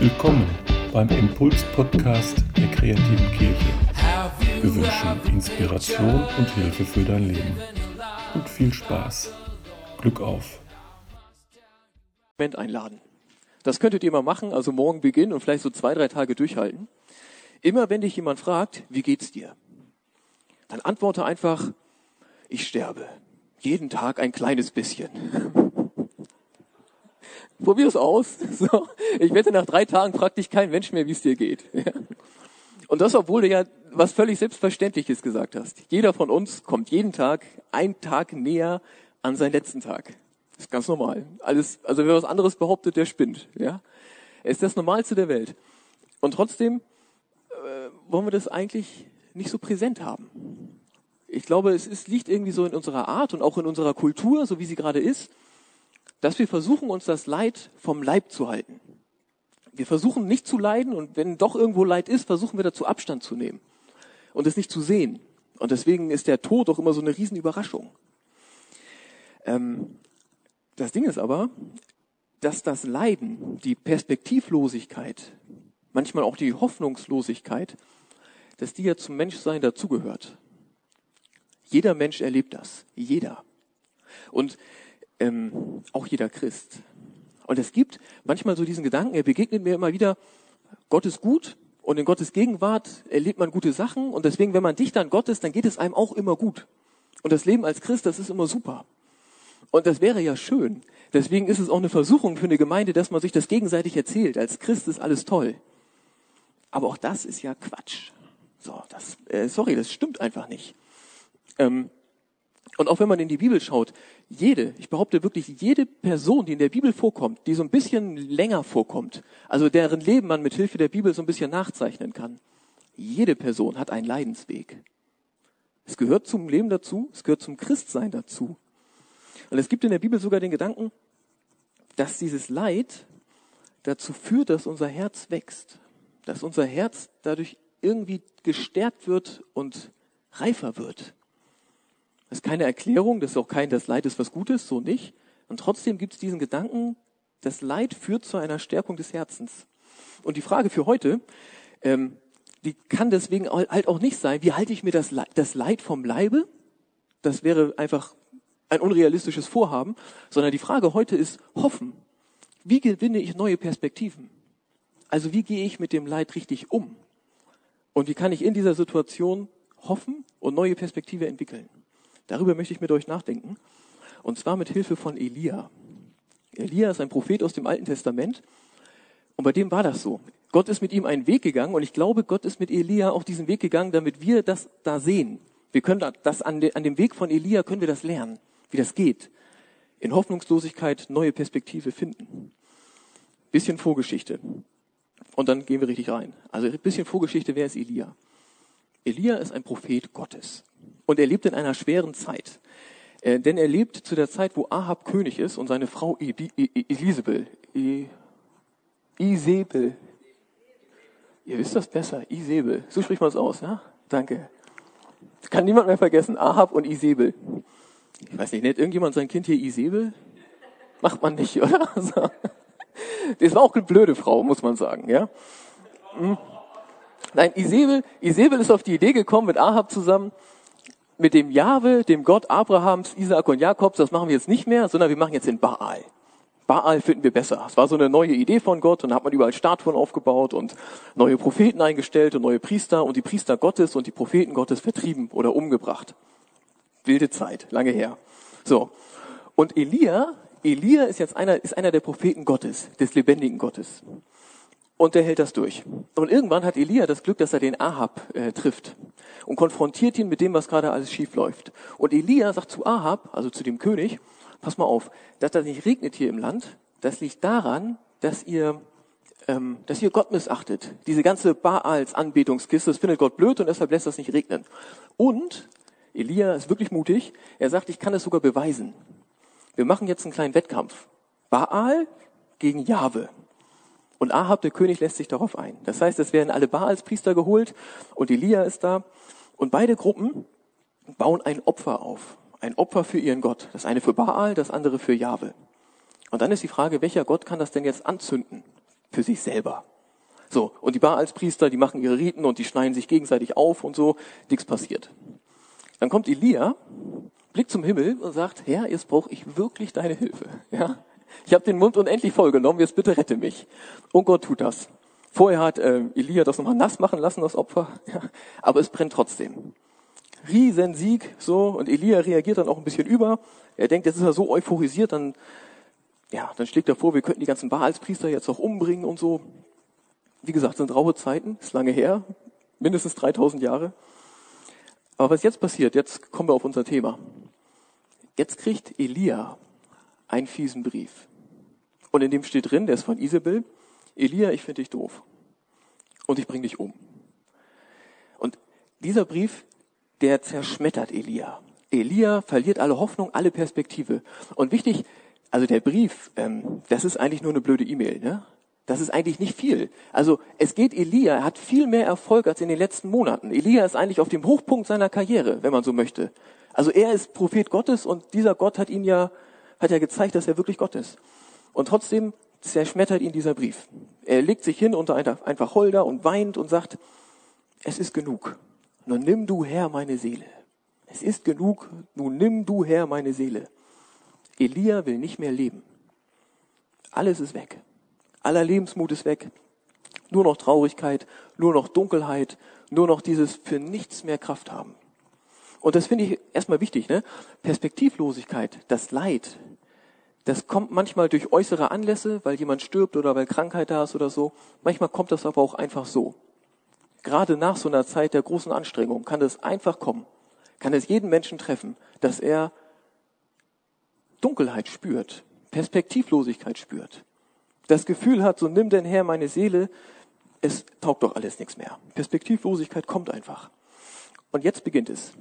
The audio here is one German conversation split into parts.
Willkommen beim Impuls-Podcast der kreativen Kirche. Wir wünschen Inspiration und Hilfe für dein Leben. Und viel Spaß. Glück auf. einladen. Das könntet ihr mal machen, also morgen beginnen und vielleicht so zwei, drei Tage durchhalten. Immer wenn dich jemand fragt, wie geht's dir? Dann antworte einfach, ich sterbe. Jeden Tag ein kleines bisschen. Probier es aus. So. Ich wette, nach drei Tagen fragt dich kein Mensch mehr, wie es dir geht. Und das, obwohl du ja was völlig Selbstverständliches gesagt hast. Jeder von uns kommt jeden Tag einen Tag näher an seinen letzten Tag. Das ist ganz normal. Alles, also wer was anderes behauptet, der spinnt. Ja, ist das Normalste der Welt. Und trotzdem äh, wollen wir das eigentlich nicht so präsent haben. Ich glaube, es ist, liegt irgendwie so in unserer Art und auch in unserer Kultur, so wie sie gerade ist, dass wir versuchen, uns das Leid vom Leib zu halten. Wir versuchen nicht zu leiden und wenn doch irgendwo Leid ist, versuchen wir dazu Abstand zu nehmen und es nicht zu sehen. Und deswegen ist der Tod auch immer so eine Riesenüberraschung. Ähm, das Ding ist aber, dass das Leiden, die Perspektivlosigkeit, manchmal auch die Hoffnungslosigkeit, dass die ja zum Menschsein dazugehört. Jeder Mensch erlebt das. Jeder. Und ähm, auch jeder Christ. Und es gibt manchmal so diesen Gedanken, er begegnet mir immer wieder, Gott ist gut und in Gottes Gegenwart erlebt man gute Sachen und deswegen, wenn man dicht an Gott ist, dann geht es einem auch immer gut. Und das Leben als Christ, das ist immer super. Und das wäre ja schön. Deswegen ist es auch eine Versuchung für eine Gemeinde, dass man sich das gegenseitig erzählt. Als Christ ist alles toll. Aber auch das ist ja Quatsch. So, das, äh, sorry, das stimmt einfach nicht. Ähm, und auch wenn man in die Bibel schaut, jede, ich behaupte wirklich jede Person, die in der Bibel vorkommt, die so ein bisschen länger vorkommt, also deren Leben man mit Hilfe der Bibel so ein bisschen nachzeichnen kann, jede Person hat einen Leidensweg. Es gehört zum Leben dazu, es gehört zum Christsein dazu. Und es gibt in der Bibel sogar den Gedanken, dass dieses Leid dazu führt, dass unser Herz wächst, dass unser Herz dadurch irgendwie gestärkt wird und reifer wird. Das ist keine Erklärung, das ist auch kein, das Leid ist was Gutes, so nicht. Und trotzdem gibt es diesen Gedanken, das Leid führt zu einer Stärkung des Herzens. Und die Frage für heute, ähm, die kann deswegen halt auch nicht sein, wie halte ich mir das Leid, das Leid vom Leibe? Das wäre einfach ein unrealistisches Vorhaben, sondern die Frage heute ist hoffen. Wie gewinne ich neue Perspektiven? Also wie gehe ich mit dem Leid richtig um? Und wie kann ich in dieser Situation hoffen und neue Perspektive entwickeln? Darüber möchte ich mit euch nachdenken. Und zwar mit Hilfe von Elia. Elia ist ein Prophet aus dem Alten Testament. Und bei dem war das so. Gott ist mit ihm einen Weg gegangen und ich glaube, Gott ist mit Elia auch diesen Weg gegangen, damit wir das da sehen. Wir können das an, dem Weg von Elia können wir das lernen, wie das geht. In Hoffnungslosigkeit neue Perspektive finden. Bisschen Vorgeschichte. Und dann gehen wir richtig rein. Also ein bisschen Vorgeschichte, wer ist Elia? Elia ist ein Prophet Gottes. Und er lebt in einer schweren Zeit. Äh, denn er lebt zu der Zeit, wo Ahab König ist und seine Frau Elisabel, Isabel, ihr wisst das besser, Isabel, so spricht man es aus, ja? Danke. Kann niemand mehr vergessen, Ahab und Isabel. Ich weiß nicht, nennt irgendjemand sein Kind hier Isabel? Macht man nicht, oder? Das war auch eine blöde Frau, muss man sagen, ja? Hm. Nein, Isabel, Isabel ist auf die Idee gekommen mit Ahab zusammen, mit dem Jahwe, dem Gott Abrahams, Isaak und Jakobs, das machen wir jetzt nicht mehr, sondern wir machen jetzt den Baal. Baal finden wir besser. Es war so eine neue Idee von Gott und da hat man überall Statuen aufgebaut und neue Propheten eingestellt und neue Priester und die Priester Gottes und die Propheten Gottes vertrieben oder umgebracht. Wilde Zeit, lange her. So. Und Elia, Elia ist jetzt einer, ist einer der Propheten Gottes, des lebendigen Gottes. Und der hält das durch. Und irgendwann hat Elia das Glück, dass er den Ahab äh, trifft und konfrontiert ihn mit dem, was gerade alles schief läuft. Und Elia sagt zu Ahab, also zu dem König, pass mal auf, dass das nicht regnet hier im Land, das liegt daran, dass ihr ähm, dass ihr Gott missachtet. Diese ganze Baals Anbetungskiste, das findet Gott blöd und deshalb lässt das nicht regnen. Und Elia ist wirklich mutig. Er sagt, ich kann es sogar beweisen. Wir machen jetzt einen kleinen Wettkampf. Baal gegen Jahwe. Und Ahab, der König, lässt sich darauf ein. Das heißt, es werden alle Baals Priester geholt und Elia ist da. Und beide Gruppen, bauen ein Opfer auf. Ein Opfer für ihren Gott. Das eine für Baal, das andere für Jahwe. Und dann ist die Frage, welcher Gott kann das denn jetzt anzünden? Für sich selber. So, und die Baalspriester, die machen ihre Riten und die schneiden sich gegenseitig auf und so, nichts passiert. Dann kommt Elia, blickt zum Himmel und sagt, Herr, jetzt brauche ich wirklich deine Hilfe. Ja? Ich habe den Mund unendlich voll genommen, jetzt bitte rette mich. Und Gott tut das. Vorher hat äh, Elia das nochmal nass machen lassen, das Opfer, ja, aber es brennt trotzdem. Riesensieg, so, und Elia reagiert dann auch ein bisschen über. Er denkt, jetzt ist er so euphorisiert, dann, ja, dann schlägt er vor, wir könnten die ganzen Baalspriester jetzt auch umbringen und so. Wie gesagt, sind raue Zeiten, ist lange her, mindestens 3000 Jahre. Aber was jetzt passiert, jetzt kommen wir auf unser Thema. Jetzt kriegt Elia einen fiesen Brief. Und in dem steht drin, der ist von Isabel, Elia, ich finde dich doof. Und ich bringe dich um. Und dieser Brief, der zerschmettert Elia. Elia verliert alle Hoffnung, alle Perspektive. Und wichtig, also der Brief, ähm, das ist eigentlich nur eine blöde E-Mail. Ne? Das ist eigentlich nicht viel. Also es geht Elia, er hat viel mehr Erfolg als in den letzten Monaten. Elia ist eigentlich auf dem Hochpunkt seiner Karriere, wenn man so möchte. Also er ist Prophet Gottes und dieser Gott hat ihn ja, hat ja gezeigt, dass er wirklich Gott ist. Und trotzdem zerschmettert ihn dieser Brief. Er legt sich hin unter einfach Holder und weint und sagt, es ist genug. Nun nimm du her meine Seele. Es ist genug. Nun nimm du her meine Seele. Elia will nicht mehr leben. Alles ist weg. Aller Lebensmut ist weg. Nur noch Traurigkeit, nur noch Dunkelheit, nur noch dieses für nichts mehr Kraft haben. Und das finde ich erstmal wichtig, ne? Perspektivlosigkeit, das Leid, das kommt manchmal durch äußere Anlässe, weil jemand stirbt oder weil Krankheit da ist oder so. Manchmal kommt das aber auch einfach so. Gerade nach so einer Zeit der großen Anstrengung kann das einfach kommen. Kann es jeden Menschen treffen, dass er Dunkelheit spürt, Perspektivlosigkeit spürt das Gefühl hat, so nimm denn her meine Seele, es taugt doch alles nichts mehr. Perspektivlosigkeit kommt einfach. Und jetzt beginnt es.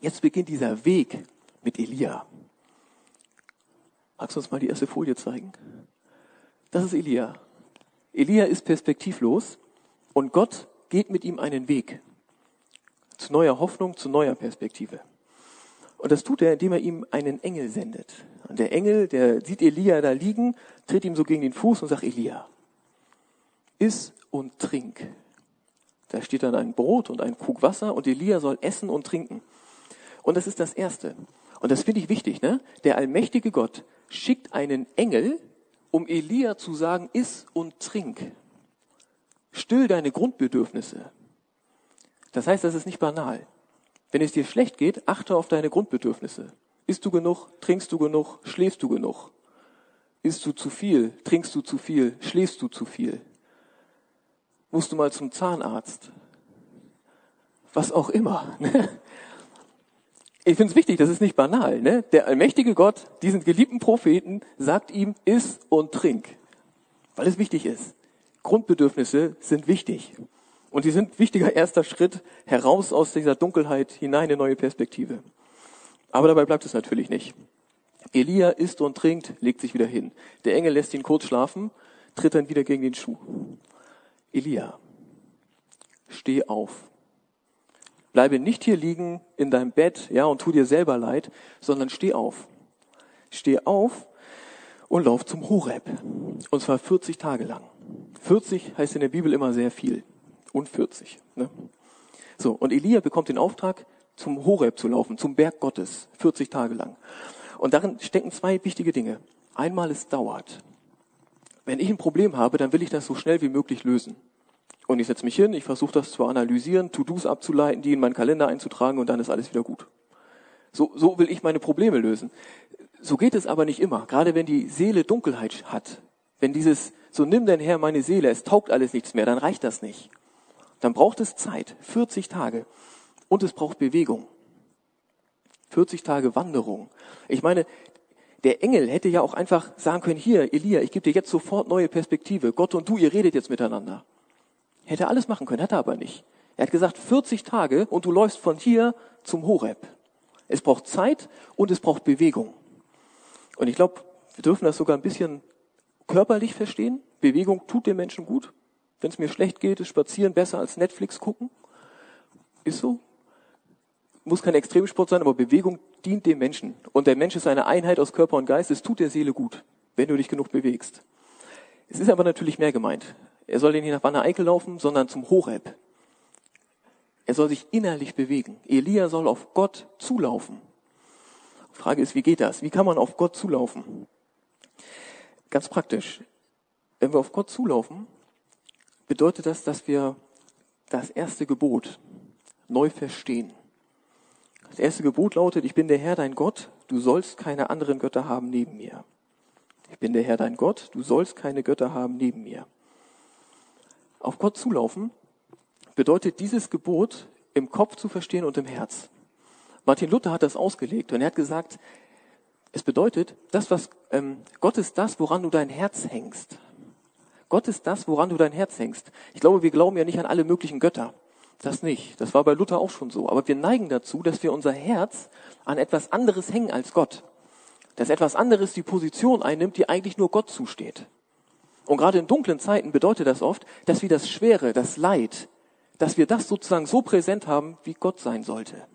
Jetzt beginnt dieser Weg mit Elia. Magst du uns mal die erste Folie zeigen? Das ist Elia. Elia ist perspektivlos und Gott geht mit ihm einen Weg zu neuer Hoffnung, zu neuer Perspektive. Und das tut er, indem er ihm einen Engel sendet. Und der Engel, der sieht Elia da liegen, tritt ihm so gegen den Fuß und sagt, Elia, iss und trink. Da steht dann ein Brot und ein Krug Wasser und Elia soll essen und trinken. Und das ist das Erste. Und das finde ich wichtig, ne? Der allmächtige Gott schickt einen Engel, um Elia zu sagen, iss und trink. Still deine Grundbedürfnisse. Das heißt, das ist nicht banal. Wenn es dir schlecht geht, achte auf deine Grundbedürfnisse. Isst du genug? Trinkst du genug? Schläfst du genug? Isst du zu viel? Trinkst du zu viel? Schläfst du zu viel? Musst du mal zum Zahnarzt? Was auch immer. Ich finde es wichtig, das ist nicht banal. Ne? Der allmächtige Gott, diesen geliebten Propheten, sagt ihm, iss und trink. Weil es wichtig ist. Grundbedürfnisse sind wichtig. Und die sind wichtiger erster Schritt heraus aus dieser Dunkelheit hinein in neue Perspektive. Aber dabei bleibt es natürlich nicht. Elia isst und trinkt, legt sich wieder hin. Der Engel lässt ihn kurz schlafen, tritt dann wieder gegen den Schuh. Elia, steh auf. Bleibe nicht hier liegen in deinem Bett, ja, und tu dir selber leid, sondern steh auf. Steh auf und lauf zum Horeb. Und zwar 40 Tage lang. 40 heißt in der Bibel immer sehr viel. Und 40. Ne? So, und Elia bekommt den Auftrag, zum Horeb zu laufen, zum Berg Gottes, 40 Tage lang. Und darin stecken zwei wichtige Dinge. Einmal, es dauert. Wenn ich ein Problem habe, dann will ich das so schnell wie möglich lösen. Und ich setze mich hin, ich versuche das zu analysieren, To-Dos abzuleiten, die in meinen Kalender einzutragen und dann ist alles wieder gut. So, so will ich meine Probleme lösen. So geht es aber nicht immer. Gerade wenn die Seele Dunkelheit hat, wenn dieses, so nimm denn her meine Seele, es taugt alles nichts mehr, dann reicht das nicht. Dann braucht es Zeit, 40 Tage. Und es braucht Bewegung. 40 Tage Wanderung. Ich meine, der Engel hätte ja auch einfach sagen können, hier, Elia, ich gebe dir jetzt sofort neue Perspektive. Gott und du, ihr redet jetzt miteinander. Hätte alles machen können, hat er aber nicht. Er hat gesagt, 40 Tage und du läufst von hier zum Horeb. Es braucht Zeit und es braucht Bewegung. Und ich glaube, wir dürfen das sogar ein bisschen körperlich verstehen. Bewegung tut den Menschen gut. Wenn es mir schlecht geht, ist Spazieren besser als Netflix gucken. Ist so muss kein Extremsport sein, aber Bewegung dient dem Menschen. Und der Mensch ist eine Einheit aus Körper und Geist. Es tut der Seele gut, wenn du dich genug bewegst. Es ist aber natürlich mehr gemeint. Er soll nicht nach Wanne Eickel laufen, sondern zum Horeb. Er soll sich innerlich bewegen. Elia soll auf Gott zulaufen. Frage ist, wie geht das? Wie kann man auf Gott zulaufen? Ganz praktisch. Wenn wir auf Gott zulaufen, bedeutet das, dass wir das erste Gebot neu verstehen. Das erste Gebot lautet, ich bin der Herr dein Gott, du sollst keine anderen Götter haben neben mir. Ich bin der Herr dein Gott, du sollst keine Götter haben neben mir. Auf Gott zulaufen bedeutet dieses Gebot im Kopf zu verstehen und im Herz. Martin Luther hat das ausgelegt und er hat gesagt, es bedeutet, das, was ähm, Gott ist das, woran du dein Herz hängst. Gott ist das, woran du dein Herz hängst. Ich glaube, wir glauben ja nicht an alle möglichen Götter. Das nicht. Das war bei Luther auch schon so. Aber wir neigen dazu, dass wir unser Herz an etwas anderes hängen als Gott. Dass etwas anderes die Position einnimmt, die eigentlich nur Gott zusteht. Und gerade in dunklen Zeiten bedeutet das oft, dass wir das Schwere, das Leid, dass wir das sozusagen so präsent haben, wie Gott sein sollte.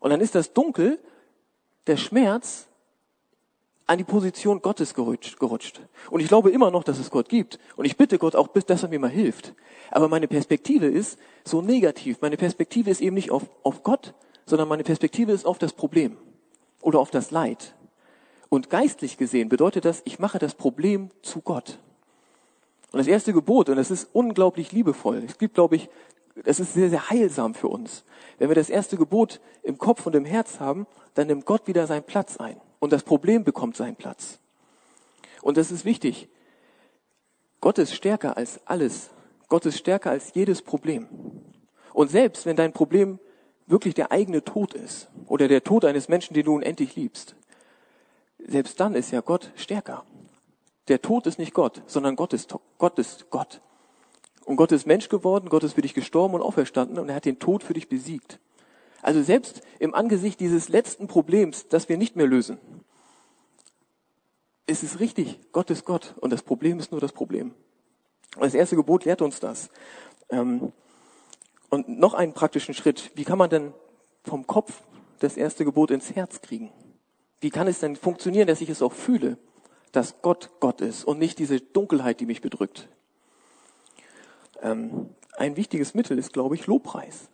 Und dann ist das Dunkel, der Schmerz, an die Position Gottes gerutscht. Und ich glaube immer noch, dass es Gott gibt. Und ich bitte Gott auch, dass er mir mal hilft. Aber meine Perspektive ist so negativ. Meine Perspektive ist eben nicht auf, auf Gott, sondern meine Perspektive ist auf das Problem oder auf das Leid. Und geistlich gesehen bedeutet das, ich mache das Problem zu Gott. Und das erste Gebot, und das ist unglaublich liebevoll, es gibt, glaube ich, das ist sehr, sehr heilsam für uns. Wenn wir das erste Gebot im Kopf und im Herz haben, dann nimmt Gott wieder seinen Platz ein. Und das Problem bekommt seinen Platz. Und das ist wichtig. Gott ist stärker als alles. Gott ist stärker als jedes Problem. Und selbst wenn dein Problem wirklich der eigene Tod ist oder der Tod eines Menschen, den du unendlich liebst, selbst dann ist ja Gott stärker. Der Tod ist nicht Gott, sondern Gott ist Gott. Ist Gott. Und Gott ist Mensch geworden, Gott ist für dich gestorben und auferstanden und er hat den Tod für dich besiegt. Also selbst im Angesicht dieses letzten Problems, das wir nicht mehr lösen, ist es richtig, Gott ist Gott und das Problem ist nur das Problem. Das erste Gebot lehrt uns das. Ähm, und noch einen praktischen Schritt. Wie kann man denn vom Kopf das erste Gebot ins Herz kriegen? Wie kann es denn funktionieren, dass ich es auch fühle, dass Gott Gott ist und nicht diese Dunkelheit, die mich bedrückt? Ähm, ein wichtiges Mittel ist, glaube ich, Lobpreis.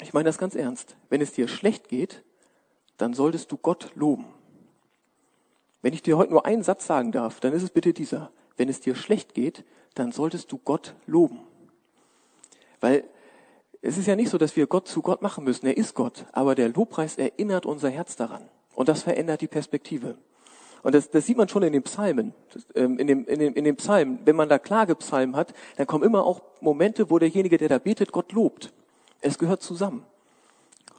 Ich meine das ganz ernst. Wenn es dir schlecht geht, dann solltest du Gott loben. Wenn ich dir heute nur einen Satz sagen darf, dann ist es bitte dieser. Wenn es dir schlecht geht, dann solltest du Gott loben. Weil es ist ja nicht so, dass wir Gott zu Gott machen müssen. Er ist Gott. Aber der Lobpreis erinnert unser Herz daran. Und das verändert die Perspektive. Und das, das sieht man schon in den Psalmen. Ähm, in, dem, in, dem, in dem Psalm, wenn man da Klagepsalmen hat, dann kommen immer auch Momente, wo derjenige, der da betet, Gott lobt. Es gehört zusammen.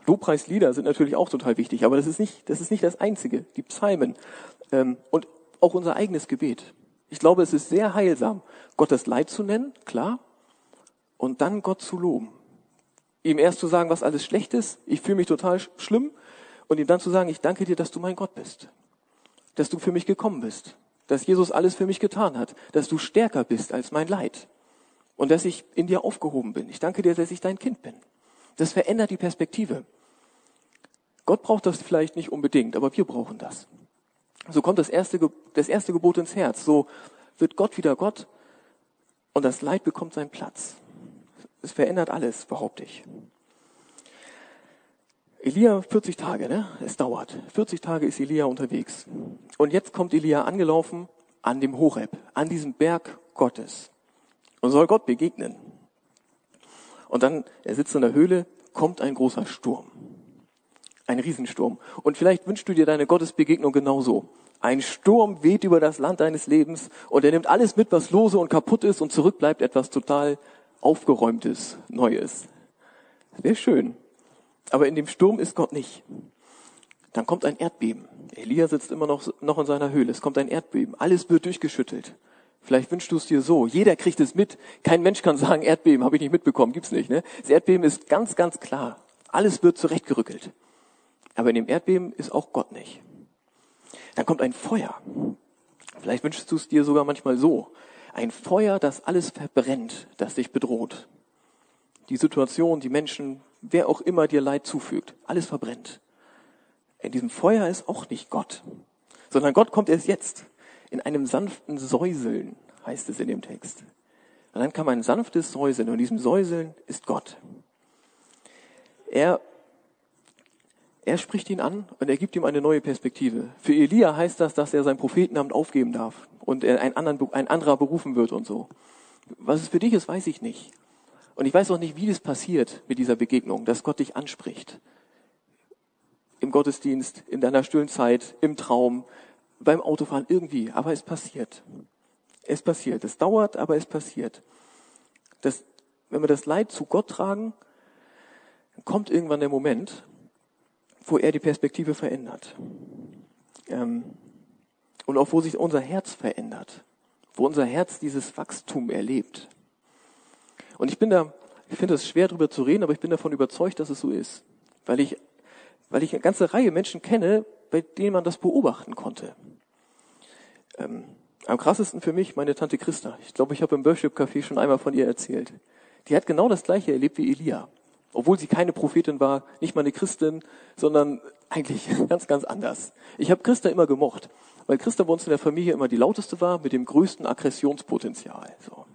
Lobpreislieder sind natürlich auch total wichtig, aber das ist nicht das, ist nicht das Einzige. Die Psalmen ähm, und auch unser eigenes Gebet. Ich glaube, es ist sehr heilsam, Gott das Leid zu nennen, klar, und dann Gott zu loben. Ihm erst zu sagen, was alles schlecht ist, ich fühle mich total schlimm, und ihm dann zu sagen, ich danke dir, dass du mein Gott bist dass du für mich gekommen bist, dass Jesus alles für mich getan hat, dass du stärker bist als mein Leid und dass ich in dir aufgehoben bin. Ich danke dir, dass ich dein Kind bin. Das verändert die Perspektive. Gott braucht das vielleicht nicht unbedingt, aber wir brauchen das. So kommt das erste, das erste Gebot ins Herz. So wird Gott wieder Gott und das Leid bekommt seinen Platz. Es verändert alles, behaupte ich. Elia 40 Tage, ne? Es dauert. 40 Tage ist Elia unterwegs. Und jetzt kommt Elia angelaufen an dem Horeb, an diesem Berg Gottes und soll Gott begegnen. Und dann, er sitzt in der Höhle, kommt ein großer Sturm. Ein Riesensturm. Und vielleicht wünschst du dir deine Gottesbegegnung genauso. Ein Sturm weht über das Land deines Lebens und er nimmt alles mit, was lose und kaputt ist und zurück bleibt etwas total aufgeräumtes, Neues. Wäre schön. Aber in dem Sturm ist Gott nicht. Dann kommt ein Erdbeben. Elia sitzt immer noch, noch in seiner Höhle. Es kommt ein Erdbeben. Alles wird durchgeschüttelt. Vielleicht wünschst du es dir so. Jeder kriegt es mit. Kein Mensch kann sagen, Erdbeben habe ich nicht mitbekommen. Gibt's nicht. Ne? Das Erdbeben ist ganz, ganz klar. Alles wird zurechtgerückelt. Aber in dem Erdbeben ist auch Gott nicht. Dann kommt ein Feuer. Vielleicht wünschst du es dir sogar manchmal so. Ein Feuer, das alles verbrennt, das dich bedroht. Die Situation, die Menschen, wer auch immer dir Leid zufügt. Alles verbrennt. In diesem Feuer ist auch nicht Gott, sondern Gott kommt erst jetzt. In einem sanften Säuseln heißt es in dem Text. Und dann kam ein sanftes Säuseln und in diesem Säuseln ist Gott. Er, er spricht ihn an und er gibt ihm eine neue Perspektive. Für Elia heißt das, dass er sein Prophetenamt aufgeben darf und er ein, anderen, ein anderer berufen wird und so. Was es für dich ist, weiß ich nicht. Und ich weiß auch nicht, wie das passiert mit dieser Begegnung, dass Gott dich anspricht. Im Gottesdienst, in deiner stillen Zeit, im Traum, beim Autofahren, irgendwie. Aber es passiert. Es passiert. Es dauert, aber es passiert. Das, wenn wir das Leid zu Gott tragen, kommt irgendwann der Moment, wo er die Perspektive verändert. Ähm, und auch wo sich unser Herz verändert. Wo unser Herz dieses Wachstum erlebt. Und ich bin da, ich finde es schwer darüber zu reden, aber ich bin davon überzeugt, dass es so ist. Weil ich, weil ich eine ganze Reihe Menschen kenne, bei denen man das beobachten konnte. Ähm, am krassesten für mich meine Tante Christa. Ich glaube, ich habe im Worship Café schon einmal von ihr erzählt. Die hat genau das gleiche erlebt wie Elia. Obwohl sie keine Prophetin war, nicht mal eine Christin, sondern eigentlich ganz, ganz anders. Ich habe Christa immer gemocht, weil Christa bei uns in der Familie immer die lauteste war, mit dem größten Aggressionspotenzial. So.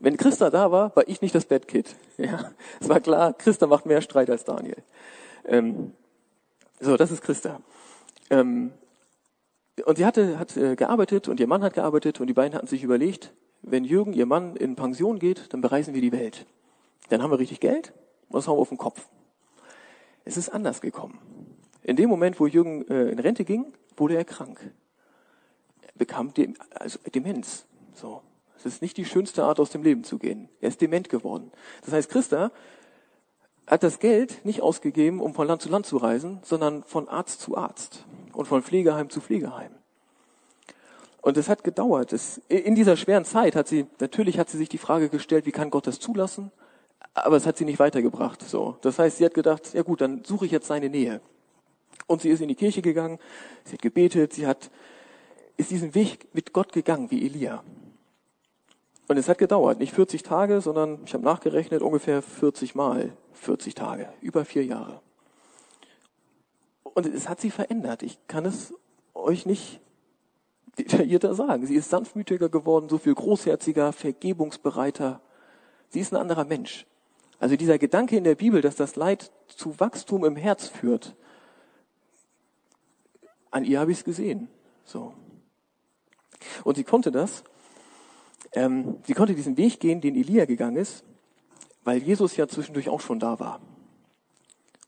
Wenn Christa da war, war ich nicht das Bad Kid. Ja, es war klar, Christa macht mehr Streit als Daniel. Ähm, so, das ist Christa. Ähm, und sie hatte, hat äh, gearbeitet und ihr Mann hat gearbeitet und die beiden hatten sich überlegt, wenn Jürgen, ihr Mann, in Pension geht, dann bereisen wir die Welt. Dann haben wir richtig Geld und das haben wir auf den Kopf. Es ist anders gekommen. In dem Moment, wo Jürgen äh, in Rente ging, wurde er krank. Er bekam Dem also Demenz. So. Es ist nicht die schönste Art, aus dem Leben zu gehen. Er ist dement geworden. Das heißt, Christa hat das Geld nicht ausgegeben, um von Land zu Land zu reisen, sondern von Arzt zu Arzt und von Pflegeheim zu Pflegeheim. Und es hat gedauert. Es, in dieser schweren Zeit hat sie, natürlich hat sie sich die Frage gestellt, wie kann Gott das zulassen? Aber es hat sie nicht weitergebracht. So. Das heißt, sie hat gedacht, ja gut, dann suche ich jetzt seine Nähe. Und sie ist in die Kirche gegangen, sie hat gebetet, sie hat, ist diesen Weg mit Gott gegangen, wie Elia. Und es hat gedauert, nicht 40 Tage, sondern ich habe nachgerechnet, ungefähr 40 Mal 40 Tage, über vier Jahre. Und es hat sie verändert. Ich kann es euch nicht detaillierter sagen. Sie ist sanftmütiger geworden, so viel großherziger, vergebungsbereiter. Sie ist ein anderer Mensch. Also dieser Gedanke in der Bibel, dass das Leid zu Wachstum im Herz führt, an ihr habe ich es gesehen. So. Und sie konnte das. Ähm, sie konnte diesen Weg gehen, den Elia gegangen ist, weil Jesus ja zwischendurch auch schon da war.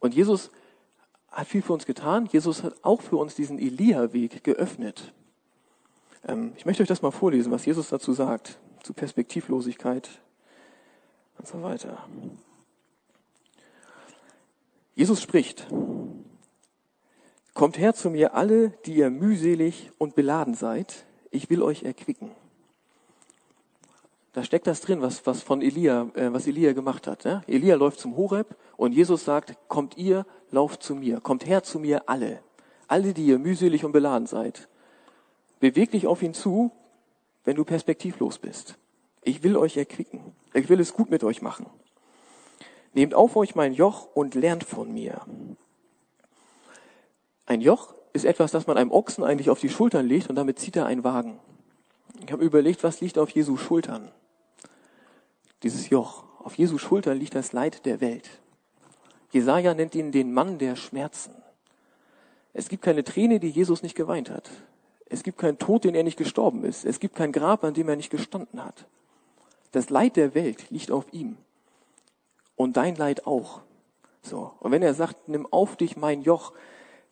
Und Jesus hat viel für uns getan. Jesus hat auch für uns diesen Elia-Weg geöffnet. Ähm, ich möchte euch das mal vorlesen, was Jesus dazu sagt, zu Perspektivlosigkeit und so weiter. Jesus spricht, Kommt her zu mir alle, die ihr mühselig und beladen seid, ich will euch erquicken. Da steckt das drin, was, was von Elia, äh, was Elia gemacht hat. Ja? Elia läuft zum Horeb und Jesus sagt, kommt ihr, lauft zu mir, kommt her zu mir alle, alle, die ihr mühselig und beladen seid. Beweg dich auf ihn zu, wenn du perspektivlos bist. Ich will euch erquicken. Ich will es gut mit euch machen. Nehmt auf euch mein Joch und lernt von mir. Ein Joch ist etwas, das man einem Ochsen eigentlich auf die Schultern legt und damit zieht er einen Wagen. Ich habe überlegt, was liegt auf Jesu Schultern? Dieses Joch. Auf Jesu Schultern liegt das Leid der Welt. Jesaja nennt ihn den Mann der Schmerzen. Es gibt keine Träne, die Jesus nicht geweint hat. Es gibt keinen Tod, den er nicht gestorben ist. Es gibt kein Grab, an dem er nicht gestanden hat. Das Leid der Welt liegt auf ihm. Und dein Leid auch. So. Und wenn er sagt, nimm auf dich mein Joch,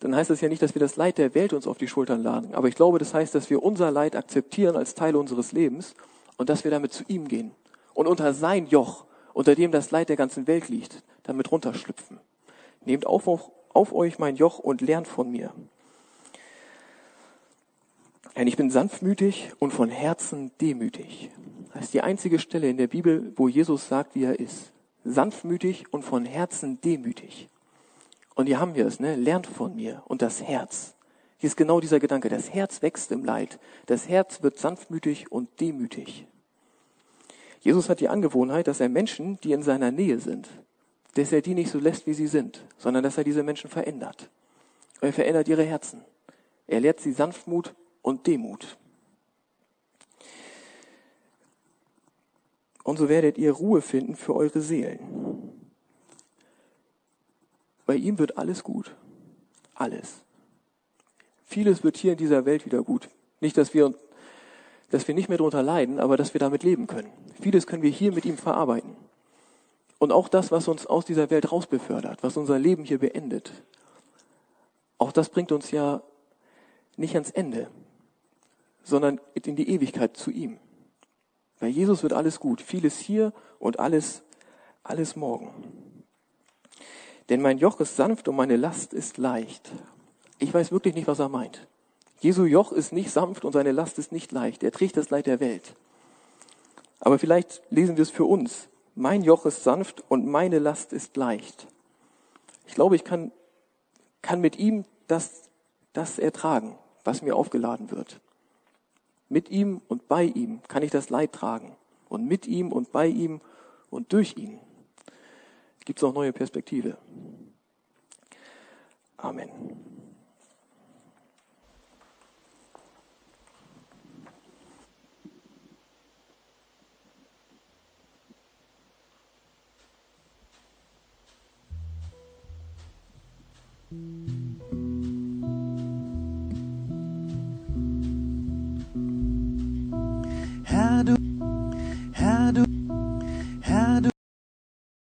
dann heißt das ja nicht, dass wir das Leid der Welt uns auf die Schultern laden. Aber ich glaube, das heißt, dass wir unser Leid akzeptieren als Teil unseres Lebens und dass wir damit zu ihm gehen und unter sein Joch, unter dem das Leid der ganzen Welt liegt, damit runterschlüpfen. Nehmt auf, auf, euch mein Joch und lernt von mir. Denn ich bin sanftmütig und von Herzen demütig. Das ist die einzige Stelle in der Bibel, wo Jesus sagt, wie er ist. Sanftmütig und von Herzen demütig. Und hier haben wir es, ne? Lernt von mir. Und das Herz. Hier ist genau dieser Gedanke. Das Herz wächst im Leid. Das Herz wird sanftmütig und demütig. Jesus hat die Angewohnheit, dass er Menschen, die in seiner Nähe sind, dass er die nicht so lässt, wie sie sind, sondern dass er diese Menschen verändert. Er verändert ihre Herzen. Er lehrt sie Sanftmut und Demut. Und so werdet ihr Ruhe finden für eure Seelen. Bei ihm wird alles gut. Alles. Vieles wird hier in dieser Welt wieder gut. Nicht, dass wir, dass wir nicht mehr darunter leiden, aber dass wir damit leben können. Vieles können wir hier mit ihm verarbeiten. Und auch das, was uns aus dieser Welt rausbefördert, was unser Leben hier beendet, auch das bringt uns ja nicht ans Ende, sondern in die Ewigkeit zu ihm. Bei Jesus wird alles gut, vieles hier und alles, alles morgen. Denn mein Joch ist sanft und meine Last ist leicht. Ich weiß wirklich nicht, was er meint. Jesu Joch ist nicht sanft und seine Last ist nicht leicht. Er trägt das Leid der Welt. Aber vielleicht lesen wir es für uns. Mein Joch ist sanft und meine Last ist leicht. Ich glaube, ich kann, kann mit ihm das, das ertragen, was mir aufgeladen wird. Mit ihm und bei ihm kann ich das Leid tragen. Und mit ihm und bei ihm und durch ihn gibt es auch neue Perspektive. Amen. Musik